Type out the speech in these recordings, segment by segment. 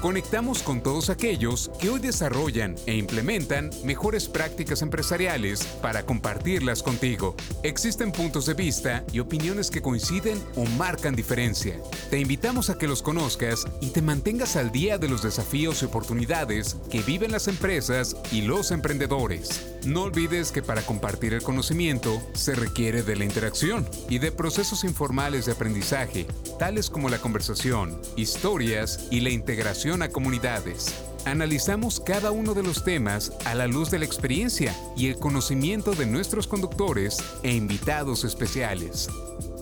Conectamos con todos aquellos que hoy desarrollan e implementan mejores prácticas empresariales para compartirlas contigo. Existen puntos de vista y opiniones que coinciden o marcan diferencia. Te invitamos a que los conozcas y te mantengas al día de los desafíos y oportunidades que viven las empresas y los emprendedores. No olvides que para compartir el conocimiento se requiere de la interacción y de procesos informales de aprendizaje, tales como la conversación, historias y la integración a comunidades. Analizamos cada uno de los temas a la luz de la experiencia y el conocimiento de nuestros conductores e invitados especiales.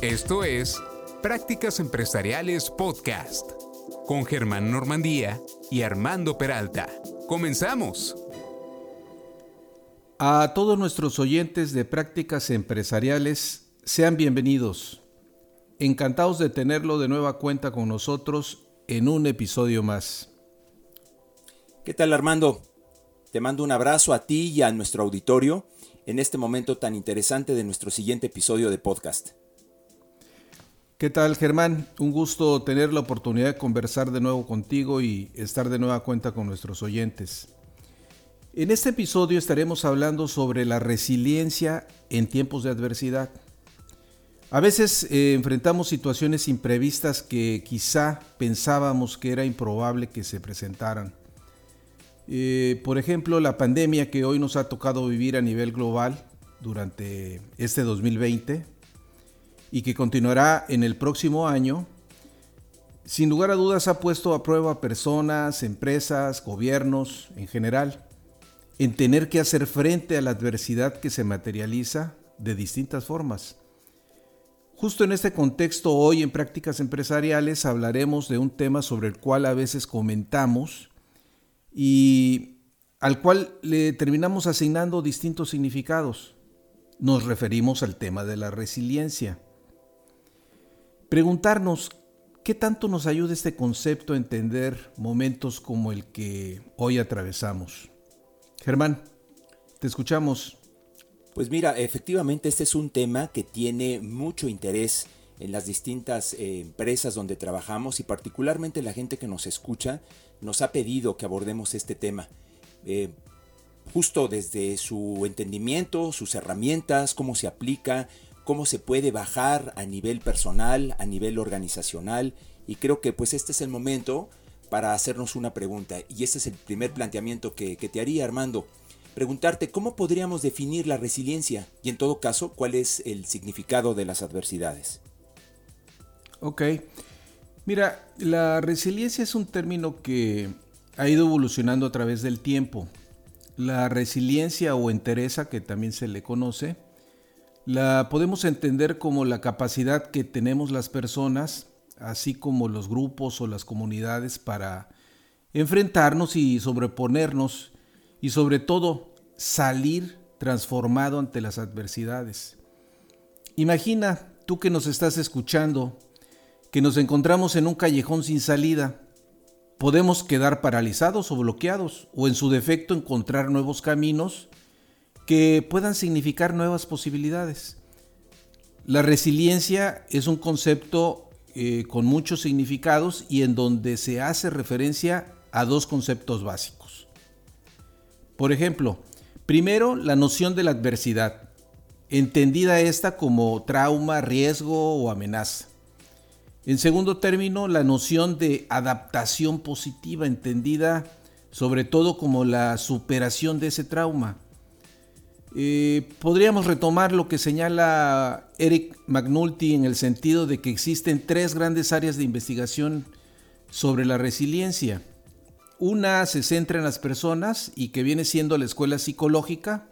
Esto es Prácticas Empresariales Podcast con Germán Normandía y Armando Peralta. ¡Comenzamos! A todos nuestros oyentes de Prácticas Empresariales, sean bienvenidos. Encantados de tenerlo de nueva cuenta con nosotros en un episodio más. ¿Qué tal Armando? Te mando un abrazo a ti y a nuestro auditorio en este momento tan interesante de nuestro siguiente episodio de podcast. ¿Qué tal Germán? Un gusto tener la oportunidad de conversar de nuevo contigo y estar de nueva cuenta con nuestros oyentes. En este episodio estaremos hablando sobre la resiliencia en tiempos de adversidad. A veces eh, enfrentamos situaciones imprevistas que quizá pensábamos que era improbable que se presentaran. Eh, por ejemplo, la pandemia que hoy nos ha tocado vivir a nivel global durante este 2020 y que continuará en el próximo año, sin lugar a dudas ha puesto a prueba personas, empresas, gobiernos en general, en tener que hacer frente a la adversidad que se materializa de distintas formas Justo en este contexto, hoy en Prácticas Empresariales hablaremos de un tema sobre el cual a veces comentamos y al cual le terminamos asignando distintos significados. Nos referimos al tema de la resiliencia. Preguntarnos qué tanto nos ayuda este concepto a entender momentos como el que hoy atravesamos. Germán, te escuchamos. Pues mira, efectivamente este es un tema que tiene mucho interés en las distintas eh, empresas donde trabajamos y particularmente la gente que nos escucha nos ha pedido que abordemos este tema. Eh, justo desde su entendimiento, sus herramientas, cómo se aplica, cómo se puede bajar a nivel personal, a nivel organizacional y creo que pues este es el momento para hacernos una pregunta y este es el primer planteamiento que, que te haría Armando preguntarte cómo podríamos definir la resiliencia y en todo caso cuál es el significado de las adversidades. Ok, mira, la resiliencia es un término que ha ido evolucionando a través del tiempo. La resiliencia o entereza, que también se le conoce, la podemos entender como la capacidad que tenemos las personas, así como los grupos o las comunidades, para enfrentarnos y sobreponernos y sobre todo salir transformado ante las adversidades. Imagina, tú que nos estás escuchando, que nos encontramos en un callejón sin salida. Podemos quedar paralizados o bloqueados, o en su defecto encontrar nuevos caminos que puedan significar nuevas posibilidades. La resiliencia es un concepto eh, con muchos significados y en donde se hace referencia a dos conceptos básicos. Por ejemplo, primero la noción de la adversidad, entendida esta como trauma, riesgo o amenaza. En segundo término, la noción de adaptación positiva, entendida sobre todo como la superación de ese trauma. Eh, podríamos retomar lo que señala Eric McNulty en el sentido de que existen tres grandes áreas de investigación sobre la resiliencia. Una se centra en las personas y que viene siendo la escuela psicológica.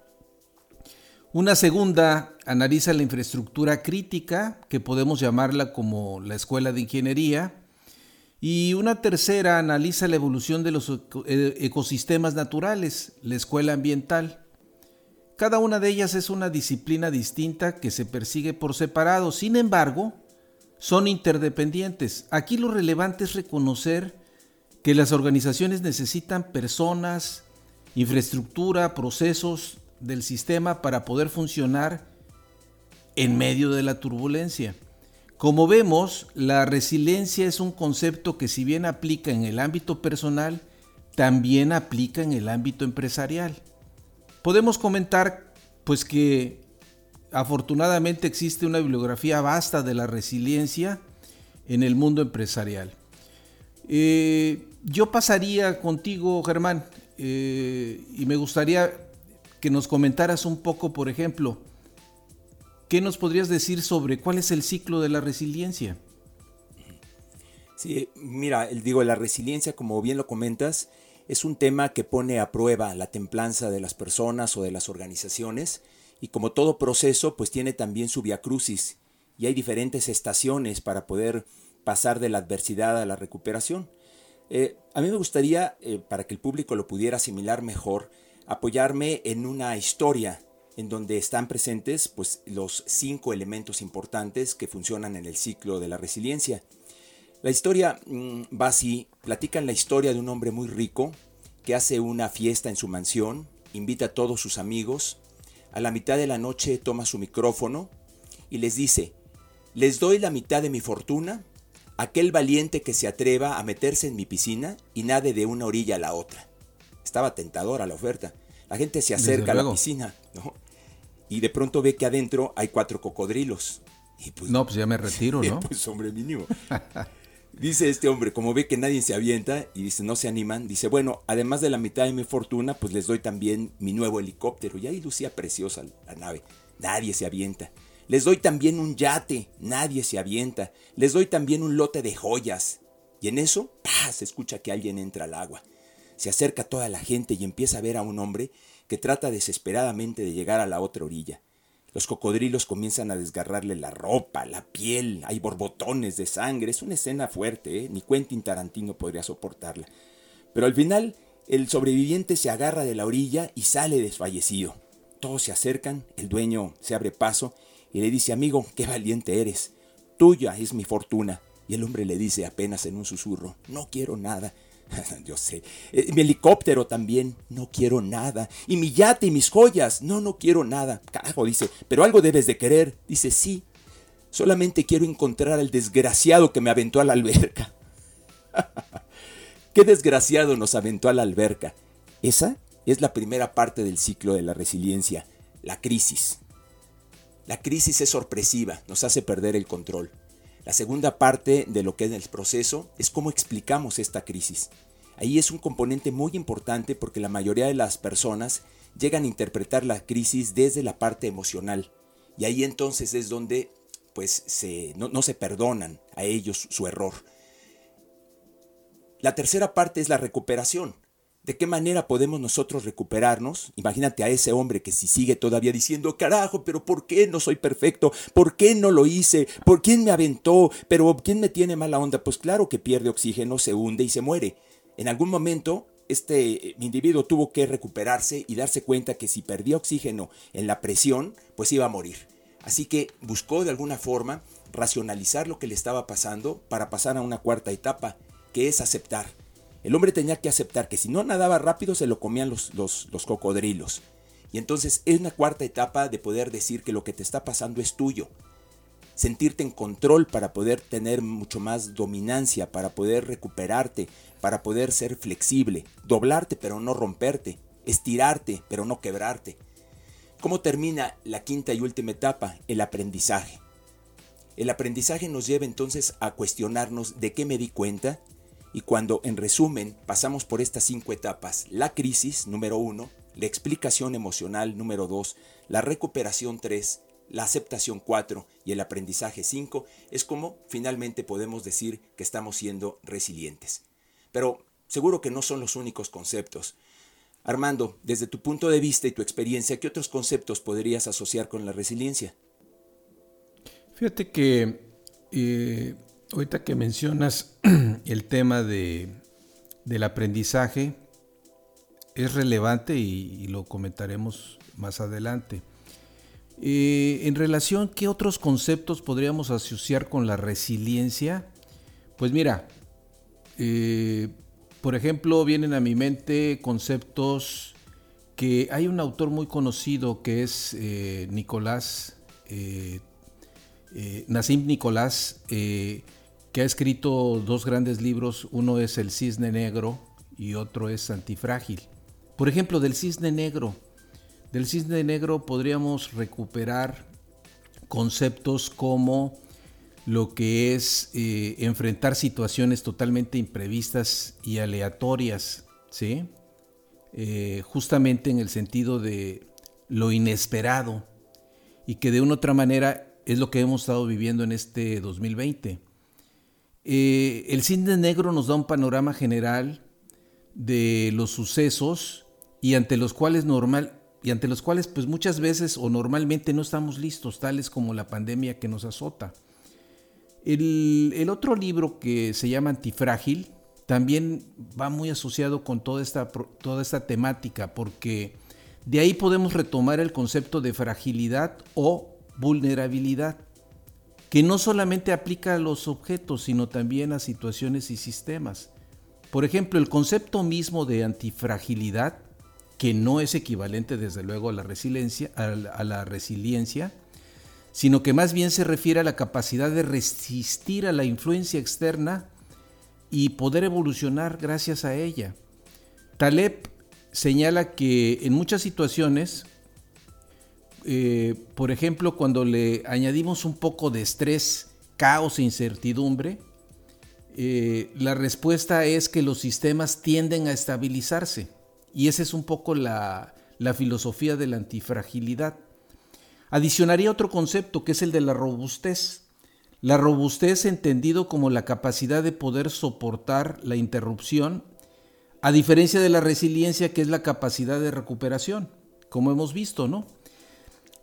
Una segunda analiza la infraestructura crítica, que podemos llamarla como la escuela de ingeniería. Y una tercera analiza la evolución de los eh, ecosistemas naturales, la escuela ambiental. Cada una de ellas es una disciplina distinta que se persigue por separado. Sin embargo, son interdependientes. Aquí lo relevante es reconocer que las organizaciones necesitan personas, infraestructura, procesos del sistema para poder funcionar en medio de la turbulencia. Como vemos, la resiliencia es un concepto que si bien aplica en el ámbito personal, también aplica en el ámbito empresarial. Podemos comentar pues que afortunadamente existe una bibliografía vasta de la resiliencia en el mundo empresarial. Eh, yo pasaría contigo, Germán, eh, y me gustaría que nos comentaras un poco, por ejemplo, ¿qué nos podrías decir sobre cuál es el ciclo de la resiliencia? Sí, mira, digo, la resiliencia, como bien lo comentas, es un tema que pone a prueba la templanza de las personas o de las organizaciones y como todo proceso, pues tiene también su crucis y hay diferentes estaciones para poder pasar de la adversidad a la recuperación. Eh, a mí me gustaría, eh, para que el público lo pudiera asimilar mejor, apoyarme en una historia en donde están presentes pues, los cinco elementos importantes que funcionan en el ciclo de la resiliencia. La historia mm, va así, platican la historia de un hombre muy rico que hace una fiesta en su mansión, invita a todos sus amigos, a la mitad de la noche toma su micrófono y les dice, les doy la mitad de mi fortuna, aquel valiente que se atreva a meterse en mi piscina y nade de una orilla a la otra. Estaba tentadora la oferta. La gente se acerca a la piscina, ¿no? Y de pronto ve que adentro hay cuatro cocodrilos. Y pues, no, pues ya me retiro, ¿no? pues hombre mínimo. Dice este hombre, como ve que nadie se avienta y dice no se animan, dice, bueno, además de la mitad de mi fortuna, pues les doy también mi nuevo helicóptero. Y ahí lucía preciosa la nave. Nadie se avienta. Les doy también un yate. Nadie se avienta. Les doy también un lote de joyas. Y en eso, ¡pah! se escucha que alguien entra al agua. Se acerca toda la gente y empieza a ver a un hombre que trata desesperadamente de llegar a la otra orilla. Los cocodrilos comienzan a desgarrarle la ropa, la piel, hay borbotones de sangre. Es una escena fuerte, ¿eh? ni Quentin Tarantino podría soportarla. Pero al final, el sobreviviente se agarra de la orilla y sale desfallecido. Todos se acercan, el dueño se abre paso y le dice, amigo, qué valiente eres. Tuya es mi fortuna. Y el hombre le dice apenas en un susurro, no quiero nada, Yo sé. Eh, mi helicóptero también. No quiero nada. Y mi yate y mis joyas. No, no quiero nada. Carajo, dice. Pero algo debes de querer. Dice, sí. Solamente quiero encontrar al desgraciado que me aventó a la alberca. ¿Qué desgraciado nos aventó a la alberca? Esa es la primera parte del ciclo de la resiliencia, la crisis. La crisis es sorpresiva, nos hace perder el control. La segunda parte de lo que es el proceso es cómo explicamos esta crisis. Ahí es un componente muy importante porque la mayoría de las personas llegan a interpretar la crisis desde la parte emocional. Y ahí entonces es donde pues no se perdonan a ellos su error. La tercera parte es la recuperación. ¿De qué manera podemos nosotros recuperarnos? Imagínate a ese hombre que si sigue todavía diciendo, carajo, pero ¿por qué no soy perfecto? ¿Por qué no lo hice? ¿Por quién me aventó? ¿Pero quién me tiene mala onda? Pues claro que pierde oxígeno, se hunde y se muere. En algún momento este eh, individuo tuvo que recuperarse y darse cuenta que si perdía oxígeno en la presión, pues iba a morir. Así que buscó de alguna forma racionalizar lo que le estaba pasando para pasar a una cuarta etapa, que es aceptar el hombre tenía que aceptar que si no nadaba rápido se lo comían los, los, cocodrilos. Y entonces es una cuarta etapa de poder decir que lo que te está pasando es tuyo. Sentirte en control para poder tener mucho más dominancia, para poder recuperarte, para poder ser flexible, doblarte pero no romperte, estirarte pero no quebrarte. ¿Cómo termina la quinta y última etapa? El aprendizaje. El aprendizaje nos lleva entonces a cuestionarnos de qué me di cuenta, y cuando, en resumen, pasamos por estas cinco etapas, la crisis número uno, la explicación emocional número dos, la recuperación tres, la aceptación cuatro y el aprendizaje cinco, es como finalmente podemos decir que estamos siendo resilientes. Pero seguro que no son los únicos conceptos. Armando, desde tu punto de vista y tu experiencia, ¿qué otros conceptos podrías asociar con la resiliencia? Fíjate que eh, Ahorita que mencionas el tema de, del aprendizaje, es relevante y, lo comentaremos más adelante. Eh, en relación, ¿qué otros conceptos podríamos asociar con la resiliencia? Pues mira, eh, por ejemplo, vienen a mi mente conceptos que hay un autor muy conocido que es eh, Nicolás, Nassim Nicolás, que ha escrito dos grandes libros, uno es El Cisne Negro y otro es Antifrágil. Por ejemplo, del Cisne Negro, del cisne negro podríamos recuperar conceptos como lo que es eh, enfrentar situaciones totalmente imprevistas y aleatorias, ¿sí? Eh, justamente en el sentido de lo inesperado y que de una u otra manera es lo que hemos estado viviendo en este 2020. Eh, el cisne negro nos da un panorama general de los sucesos y ante los cuales normal, y ante los cuales pues muchas veces o normalmente no estamos listos, tales como la pandemia que nos azota. El, otro libro que se llama Antifrágil también va muy asociado con toda esta, toda esta temática, porque de ahí podemos retomar el concepto de fragilidad o vulnerabilidad, que no solamente aplica a los objetos, sino también a situaciones y sistemas. Por ejemplo, el concepto mismo de antifragilidad que no es equivalente desde luego a la resiliencia, sino que más bien se refiere a la capacidad de resistir a la influencia externa y poder evolucionar gracias a ella. Taleb señala que en muchas situaciones, eh, por ejemplo, cuando le añadimos un poco de estrés, caos e incertidumbre, eh, la respuesta es que los sistemas tienden a estabilizarse. Y esa es un poco la, filosofía de la antifragilidad. Adicionaría otro concepto que es el de la robustez. La robustez entendido como la capacidad de poder soportar la interrupción, a diferencia de la resiliencia que es la capacidad de recuperación, como hemos visto, ¿no?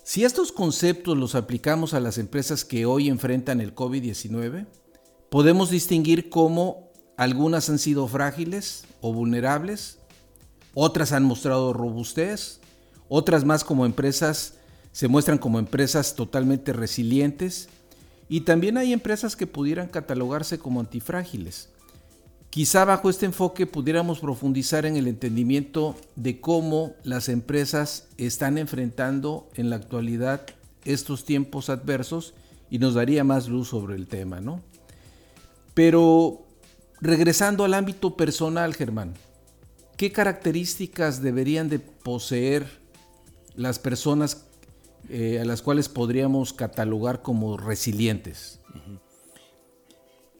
Si estos conceptos los aplicamos a las empresas que hoy enfrentan el COVID-19, podemos distinguir cómo algunas han sido frágiles o vulnerables, otras han mostrado robustez, otras más como empresas se muestran como empresas totalmente resilientes y también hay empresas que pudieran catalogarse como antifrágiles. Quizá bajo este enfoque pudiéramos profundizar en el entendimiento de cómo las empresas están enfrentando en la actualidad estos tiempos adversos y nos daría más luz sobre el tema, ¿no? Pero regresando al ámbito personal, Germán, ¿Qué características deberían de poseer las personas eh, a las cuales podríamos catalogar como resilientes?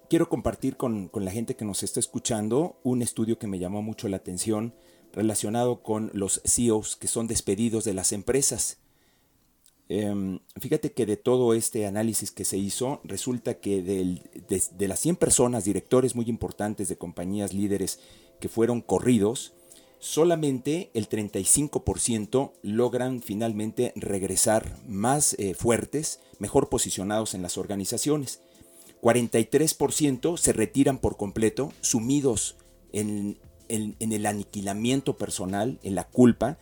Quiero compartir con, la gente que nos está escuchando un estudio que me llamó mucho la atención relacionado con los CEOs que son despedidos de las empresas. Em, fíjate que de todo este análisis que se hizo, resulta que de, de, las 100 personas, directores muy importantes de compañías líderes que fueron corridos, solamente el 35% logran finalmente regresar más eh, fuertes, mejor posicionados en las organizaciones. 43% se retiran por completo, sumidos en, el aniquilamiento personal, en la culpa.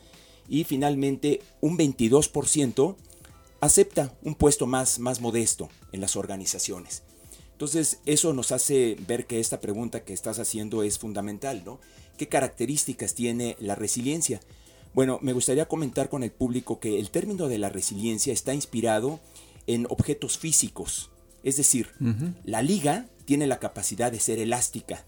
Y finalmente un 22% acepta un puesto más, más modesto en las organizaciones. Entonces, eso nos hace ver que esta pregunta que estás haciendo es fundamental, ¿no? ¿Qué características tiene la resiliencia? Bueno, me gustaría comentar con el público que el término de la resiliencia está inspirado en objetos físicos. Es decir, la liga tiene la capacidad de ser elástica.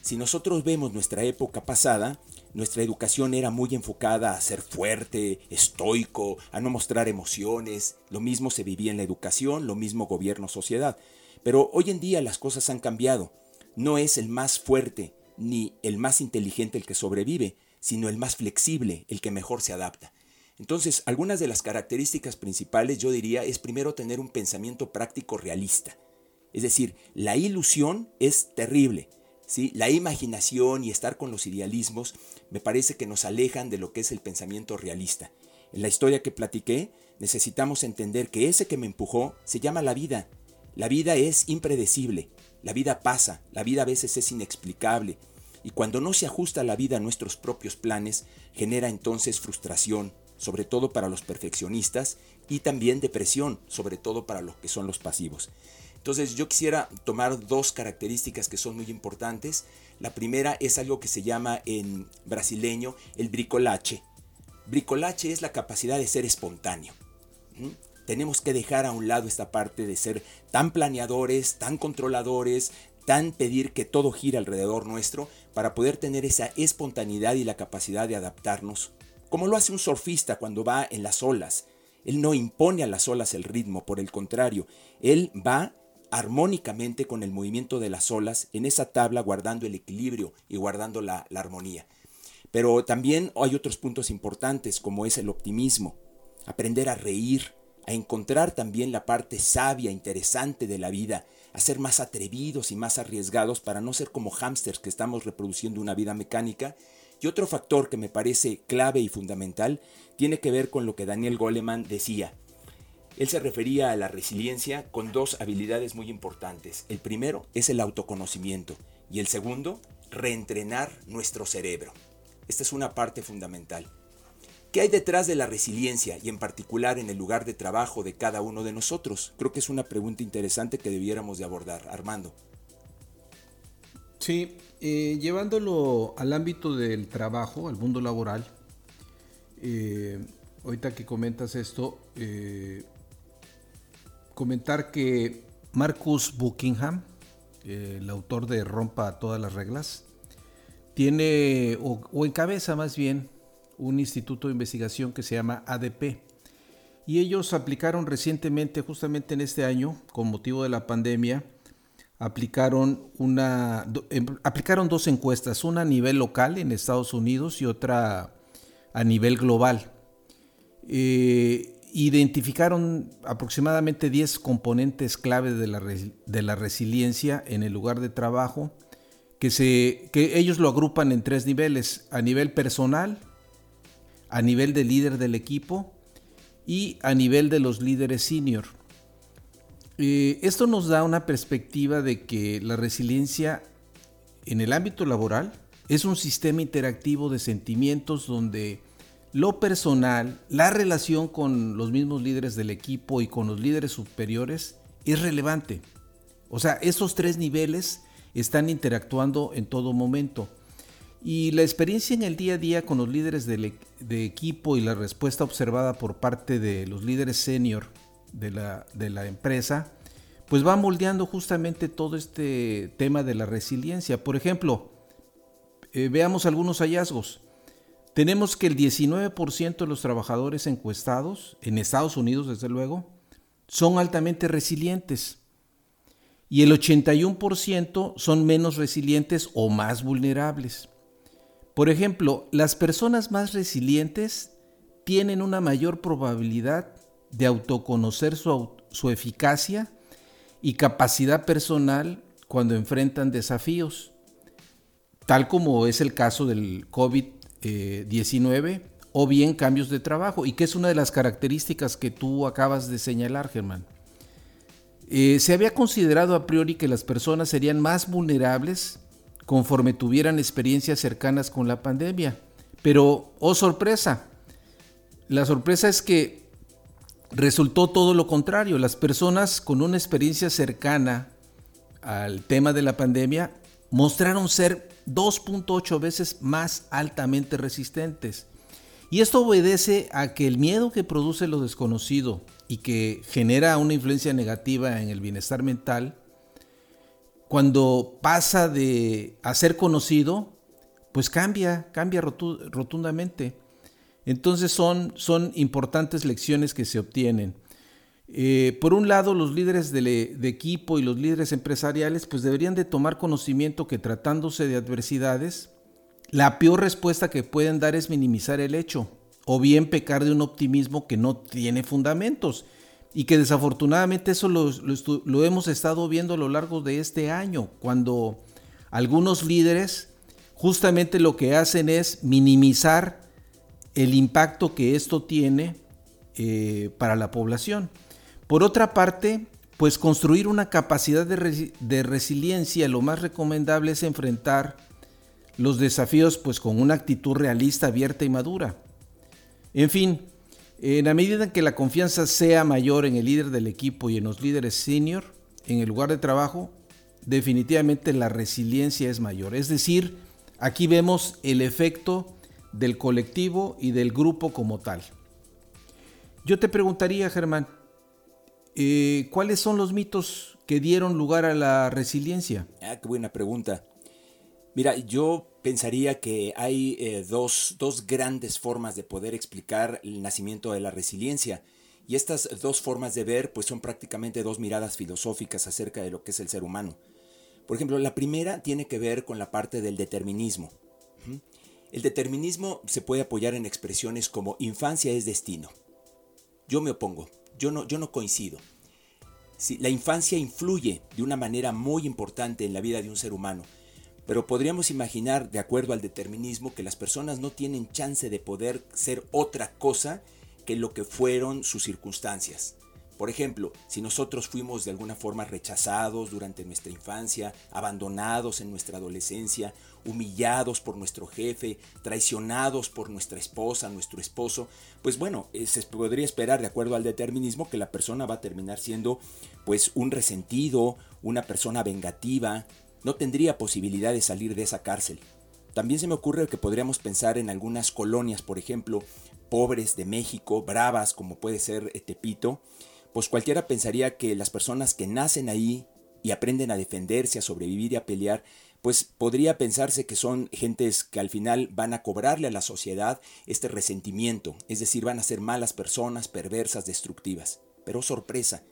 Si nosotros vemos nuestra época pasada, nuestra educación era muy enfocada a ser fuerte, estoico, a no mostrar emociones. Lo mismo se vivía en la educación, lo mismo gobierno, sociedad. Pero hoy en día las cosas han cambiado. No es el más fuerte ni el más inteligente el que sobrevive, sino el más flexible, el que mejor se adapta. Entonces, algunas de las características principales yo diría es primero tener un pensamiento práctico realista. Es decir, la ilusión es terrible. ¿sí? La imaginación y estar con los idealismos me parece que nos alejan de lo que es el pensamiento realista. En la historia que platiqué, necesitamos entender que ese que me empujó se llama la vida la vida es impredecible, la vida pasa, la vida a veces es inexplicable, y cuando no se ajusta la vida a nuestros propios planes, genera entonces frustración, sobre todo para los perfeccionistas, y también depresión, sobre todo para los que son los pasivos. Entonces yo quisiera tomar dos características que son muy importantes. La primera es algo que se llama en brasileño el bricolache. Bricolache es la capacidad de ser espontáneo. Tenemos que dejar a un lado esta parte de ser tan planeadores, tan controladores, tan pedir que todo gire alrededor nuestro para poder tener esa espontaneidad y la capacidad de adaptarnos, como lo hace un surfista cuando va en las olas. Él no impone a las olas el ritmo, por el contrario, él va armónicamente con el movimiento de las olas en esa tabla guardando el equilibrio y guardando la, la armonía. Pero también hay otros puntos importantes como es el optimismo, aprender a reír, a encontrar también la parte sabia, interesante de la vida, a ser más atrevidos y más arriesgados para no ser como hámsters que estamos reproduciendo una vida mecánica. Y otro factor que me parece clave y fundamental tiene que ver con lo que Daniel Goleman decía. Él se refería a la resiliencia con dos habilidades muy importantes. El primero es el autoconocimiento y el segundo, reentrenar nuestro cerebro. Esta es una parte fundamental. ¿Qué hay detrás de la resiliencia y en particular en el lugar de trabajo de cada uno de nosotros? Creo que es una pregunta interesante que debiéramos de abordar. Armando. Sí, eh, llevándolo al ámbito del trabajo, al mundo laboral, eh, ahorita que comentas esto, eh, comentar que Marcus Buckingham, el autor de Rompa todas las reglas, tiene, o, o encabeza más bien, un instituto de investigación que se llama ADP. Y ellos aplicaron recientemente, justamente en este año, con motivo de la pandemia, aplicaron, una, em, aplicaron dos encuestas, una a nivel local en Estados Unidos y otra a nivel global. Eh, identificaron aproximadamente 10 componentes clave de la, de la, resiliencia en el lugar de trabajo, que, se, que ellos lo agrupan en tres niveles, a nivel personal, a nivel de líder del equipo y a nivel de los líderes senior. Eh, esto nos da una perspectiva de que la resiliencia en el ámbito laboral es un sistema interactivo de sentimientos donde lo personal, la relación con los mismos líderes del equipo y con los líderes superiores es relevante. O sea, esos tres niveles están interactuando en todo momento. Y la experiencia en el día a día con los líderes de, equipo y la respuesta observada por parte de los líderes senior de la, de la empresa, pues va moldeando justamente todo este tema de la resiliencia. Por ejemplo, eh, veamos algunos hallazgos. Tenemos que el 19% de los trabajadores encuestados, en Estados Unidos desde luego, son altamente resilientes. Y el 81% son menos resilientes o más vulnerables. Por ejemplo, las personas más resilientes tienen una mayor probabilidad de autoconocer su, eficacia y capacidad personal cuando enfrentan desafíos, tal como es el caso del COVID-19 o bien cambios de trabajo, y que es una de las características que tú acabas de señalar, Germán. Eh, se había considerado a priori que las personas serían más vulnerables conforme tuvieran experiencias cercanas con la pandemia. Pero, oh sorpresa, la sorpresa es que resultó todo lo contrario. Las personas con una experiencia cercana al tema de la pandemia mostraron ser 2.8 veces más altamente resistentes. Y esto obedece a que el miedo que produce lo desconocido y que genera una influencia negativa en el bienestar mental cuando pasa de ser conocido, pues cambia, cambia rotundamente. Entonces son, son importantes lecciones que se obtienen. Eh, por un lado, los líderes de, equipo y los líderes empresariales pues deberían de tomar conocimiento que tratándose de adversidades, la peor respuesta que pueden dar es minimizar el hecho o bien pecar de un optimismo que no tiene fundamentos y que desafortunadamente eso lo, hemos estado viendo a lo largo de este año, cuando algunos líderes justamente lo que hacen es minimizar el impacto que esto tiene eh, para la población. Por otra parte, pues construir una capacidad de, de, resiliencia, lo más recomendable es enfrentar los desafíos pues con una actitud realista, abierta y madura. En fin, en la medida en que la confianza sea mayor en el líder del equipo y en los líderes senior, en el lugar de trabajo, definitivamente la resiliencia es mayor. Es decir, aquí vemos el efecto del colectivo y del grupo como tal. Yo te preguntaría, Germán, eh, ¿cuáles son los mitos que dieron lugar a la resiliencia? Ah, qué buena pregunta. Mira, yo pensaría que hay eh, dos, dos grandes formas de poder explicar el nacimiento de la resiliencia. Y estas dos formas de ver pues son prácticamente dos miradas filosóficas acerca de lo que es el ser humano. Por ejemplo, la primera tiene que ver con la parte del determinismo. El determinismo se puede apoyar en expresiones como infancia es destino. Yo me opongo, yo no, yo no coincido. La infancia influye de una manera muy importante en la vida de un ser humano, pero podríamos imaginar, de acuerdo al determinismo, que las personas no tienen chance de poder ser otra cosa que lo que fueron sus circunstancias. Por ejemplo, si nosotros fuimos de alguna forma rechazados durante nuestra infancia, abandonados en nuestra adolescencia, humillados por nuestro jefe, traicionados por nuestra esposa, nuestro esposo, pues bueno, eh, se podría esperar de acuerdo al determinismo que la persona va a terminar siendo pues un resentido, una persona vengativa, no tendría posibilidad de salir de esa cárcel. También se me ocurre que podríamos pensar en algunas colonias, por ejemplo, pobres de México, bravas como puede ser Tepito, pues cualquiera pensaría que las personas que nacen ahí y aprenden a defenderse, a sobrevivir y a pelear, pues podría pensarse que son gentes que al final van a cobrarle a la sociedad este resentimiento, es decir, van a ser malas personas, perversas, destructivas. Pero sorpresa,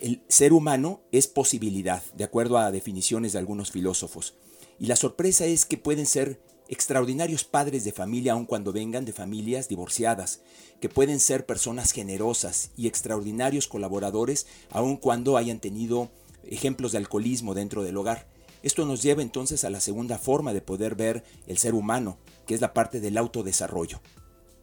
el ser humano es posibilidad, de acuerdo a definiciones de algunos filósofos. Y la sorpresa es que pueden ser extraordinarios padres de familia aun cuando vengan de familias divorciadas, que pueden ser personas generosas y extraordinarios colaboradores aun cuando hayan tenido ejemplos de alcoholismo dentro del hogar. Esto nos lleva entonces a la segunda forma de poder ver el ser humano, que es la parte del autodesarrollo.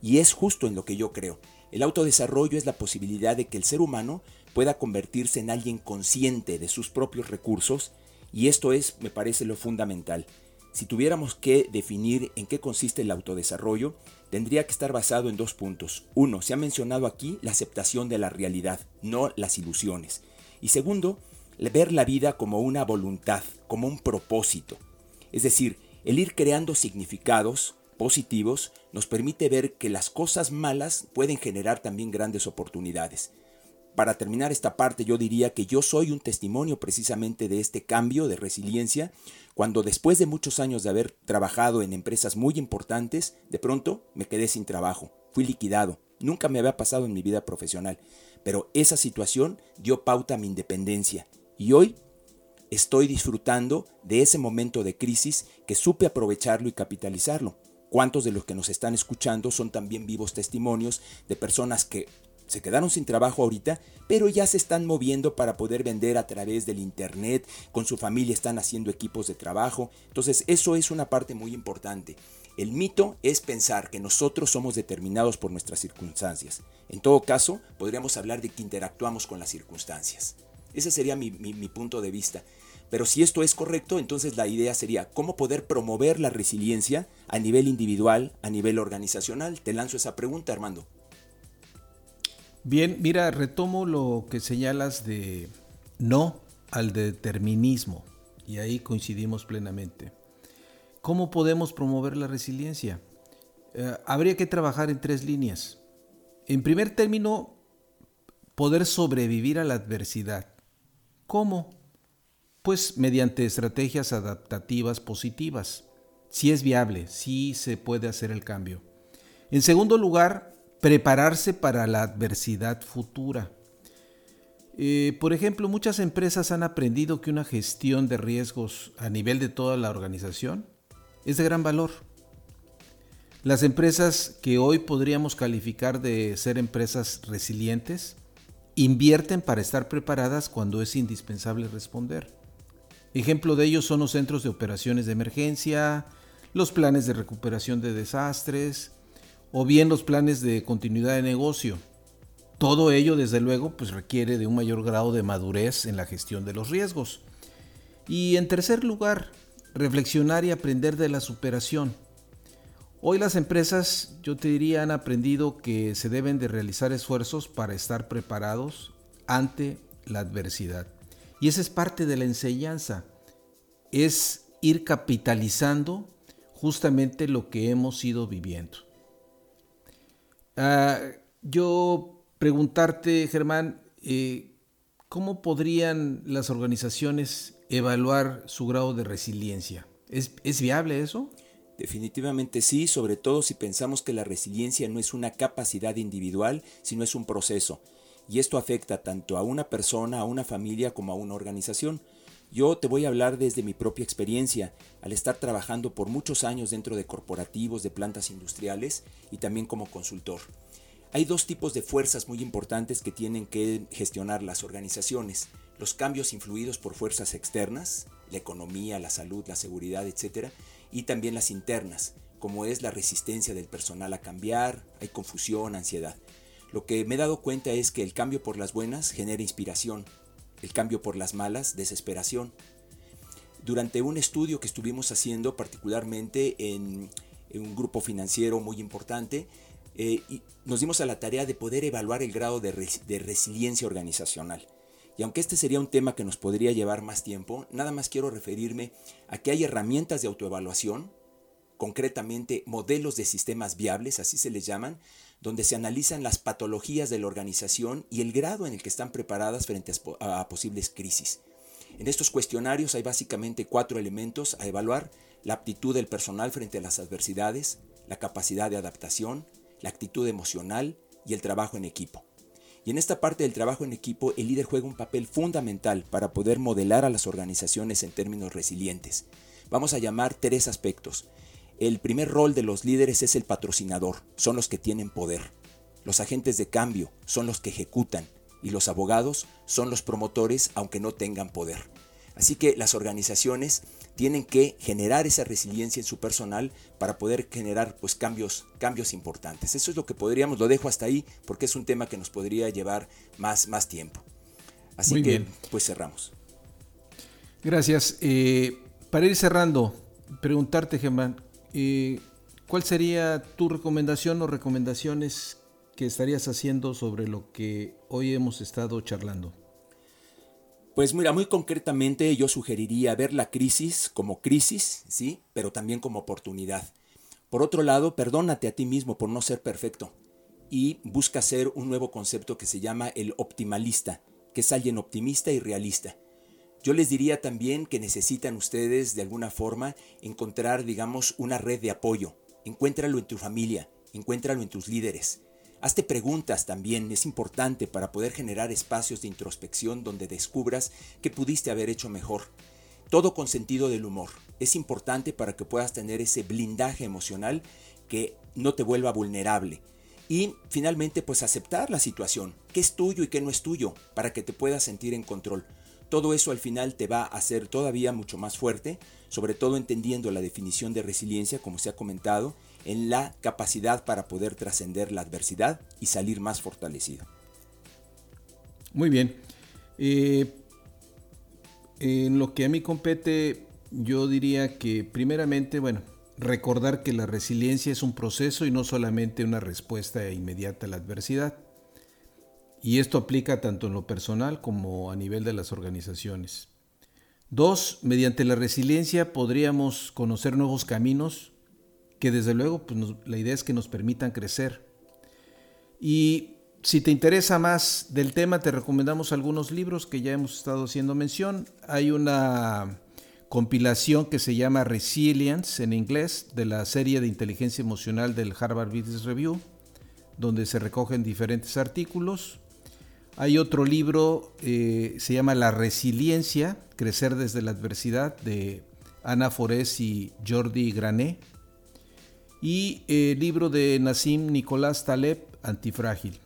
Y es justo en lo que yo creo. El autodesarrollo es la posibilidad de que el ser humano pueda convertirse en alguien consciente de sus propios recursos, y esto es, me parece, lo fundamental. Si tuviéramos que definir en qué consiste el autodesarrollo, tendría que estar basado en dos puntos. Uno, se ha mencionado aquí la aceptación de la realidad, no las ilusiones. Y segundo, ver la vida como una voluntad, como un propósito. Es decir, el ir creando significados positivos nos permite ver que las cosas malas pueden generar también grandes oportunidades para terminar esta parte, yo diría que yo soy un testimonio precisamente de este cambio de resiliencia, cuando después de muchos años de haber trabajado en empresas muy importantes, de pronto me quedé sin trabajo, fui liquidado, nunca me había pasado en mi vida profesional, pero esa situación dio pauta a mi independencia y hoy estoy disfrutando de ese momento de crisis que supe aprovecharlo y capitalizarlo. ¿Cuántos de los que nos están escuchando son también vivos testimonios de personas que se quedaron sin trabajo ahorita, pero ya se están moviendo para poder vender a través del Internet, con su familia están haciendo equipos de trabajo. Entonces eso es una parte muy importante. El mito es pensar que nosotros somos determinados por nuestras circunstancias. En todo caso, podríamos hablar de que interactuamos con las circunstancias. Ese sería mi, mi punto de vista. Pero si esto es correcto, entonces la idea sería cómo poder promover la resiliencia a nivel individual, a nivel organizacional. Te lanzo esa pregunta, Armando. Bien, mira, retomo lo que señalas de no al determinismo y ahí coincidimos plenamente. ¿Cómo podemos promover la resiliencia? Eh, habría que trabajar en tres líneas. En primer término, poder sobrevivir a la adversidad. ¿Cómo? Pues mediante estrategias adaptativas positivas. Si es viable, si se puede hacer el cambio. En segundo lugar, prepararse para la adversidad futura. Eh, por ejemplo, muchas empresas han aprendido que una gestión de riesgos a nivel de toda la organización es de gran valor. Las empresas que hoy podríamos calificar de ser empresas resilientes invierten para estar preparadas cuando es indispensable responder. Ejemplo de ello son los centros de operaciones de emergencia, los planes de recuperación de desastres, o bien los planes de continuidad de negocio. Todo ello, desde luego, pues requiere de un mayor grado de madurez en la gestión de los riesgos. Y en tercer lugar, reflexionar y aprender de la superación. Hoy las empresas, yo te diría, han aprendido que se deben de realizar esfuerzos para estar preparados ante la adversidad. Y esa es parte de la enseñanza, es ir capitalizando justamente lo que hemos ido viviendo. Ah, yo preguntarte, Germán, eh, ¿cómo podrían las organizaciones evaluar su grado de resiliencia? ¿Es, viable eso? Definitivamente sí, sobre todo si pensamos que la resiliencia no es una capacidad individual, sino es un proceso. Y esto afecta tanto a una persona, a una familia, como a una organización. Yo te voy a hablar desde mi propia experiencia, al estar trabajando por muchos años dentro de corporativos, de plantas industriales y también como consultor. Hay dos tipos de fuerzas muy importantes que tienen que gestionar las organizaciones. Los cambios influidos por fuerzas externas, la economía, la salud, la seguridad, etc. Y también las internas, como es la resistencia del personal a cambiar, hay confusión, ansiedad. Lo que me he dado cuenta es que el cambio por las buenas genera inspiración, el cambio por las malas, desesperación. Durante un estudio que estuvimos haciendo, particularmente en, un grupo financiero muy importante, eh, nos dimos a la tarea de poder evaluar el grado de, de resiliencia organizacional. Y aunque este sería un tema que nos podría llevar más tiempo, nada más quiero referirme a que hay herramientas de autoevaluación, concretamente modelos de sistemas viables, así se les llaman, donde se analizan las patologías de la organización y el grado en el que están preparadas frente a, posibles crisis. En estos cuestionarios hay básicamente cuatro elementos a evaluar, la aptitud del personal frente a las adversidades, la capacidad de adaptación, la actitud emocional y el trabajo en equipo. Y en esta parte del trabajo en equipo, el líder juega un papel fundamental para poder modelar a las organizaciones en términos resilientes. Vamos a llamar tres aspectos. El primer rol de los líderes es el patrocinador, son los que tienen poder. Los agentes de cambio son los que ejecutan y los abogados son los promotores aunque no tengan poder. Así que las organizaciones tienen que generar esa resiliencia en su personal para poder generar pues cambios, cambios importantes. Eso es lo que podríamos, lo dejo hasta ahí porque es un tema que nos podría llevar más, más tiempo. Así que pues cerramos. Gracias. Eh, para ir cerrando, preguntarte, Germán, eh, ¿cuál sería tu recomendación o recomendaciones que estarías haciendo sobre lo que hoy hemos estado charlando? Pues mira, muy concretamente yo sugeriría ver la crisis como crisis, sí, pero también como oportunidad. Por otro lado, perdónate a ti mismo por no ser perfecto y busca ser un nuevo concepto que se llama el optimalista, que es alguien optimista y realista. Yo les diría también que necesitan ustedes de alguna forma encontrar, digamos, una red de apoyo. Encuéntralo en tu familia, encuéntralo en tus líderes. Hazte preguntas también, es importante para poder generar espacios de introspección donde descubras qué pudiste haber hecho mejor. Todo con sentido del humor. Es importante para que puedas tener ese blindaje emocional que no te vuelva vulnerable. Y finalmente, pues aceptar la situación, qué es tuyo y qué no es tuyo, para que te puedas sentir en control. Todo eso al final te va a hacer todavía mucho más fuerte, sobre todo entendiendo la definición de resiliencia, como se ha comentado, en la capacidad para poder trascender la adversidad y salir más fortalecido. Muy bien. Eh, en lo que a mí compete, yo diría que primeramente, bueno, recordar que la resiliencia es un proceso y no solamente una respuesta inmediata a la adversidad. Y esto aplica tanto en lo personal como a nivel de las organizaciones. Dos, mediante la resiliencia podríamos conocer nuevos caminos que desde luego pues la idea es que nos permitan crecer. Y si te interesa más del tema, te recomendamos algunos libros que ya hemos estado haciendo mención. Hay una compilación que se llama Resilience en inglés de la serie de inteligencia emocional del Harvard Business Review, donde se recogen diferentes artículos. Hay otro libro, eh, se llama La Resiliencia, Crecer desde la Adversidad, de Ana Forés y Jordi Grané. Y el libro de Nassim Nicolás Taleb, Antifrágil.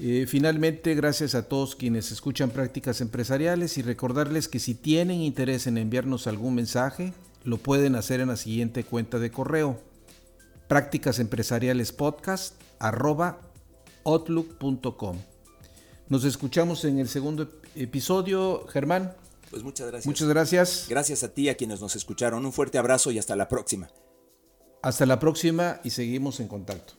Eh, finalmente, gracias a todos quienes escuchan prácticas empresariales y recordarles que si tienen interés en enviarnos algún mensaje, lo pueden hacer en la siguiente cuenta de correo prácticasempresarialespodcast.outlook.com nos escuchamos en el segundo episodio, Germán. Pues muchas gracias. Muchas gracias. Gracias a ti, a quienes nos escucharon. Un fuerte abrazo y hasta la próxima. Hasta la próxima y seguimos en contacto.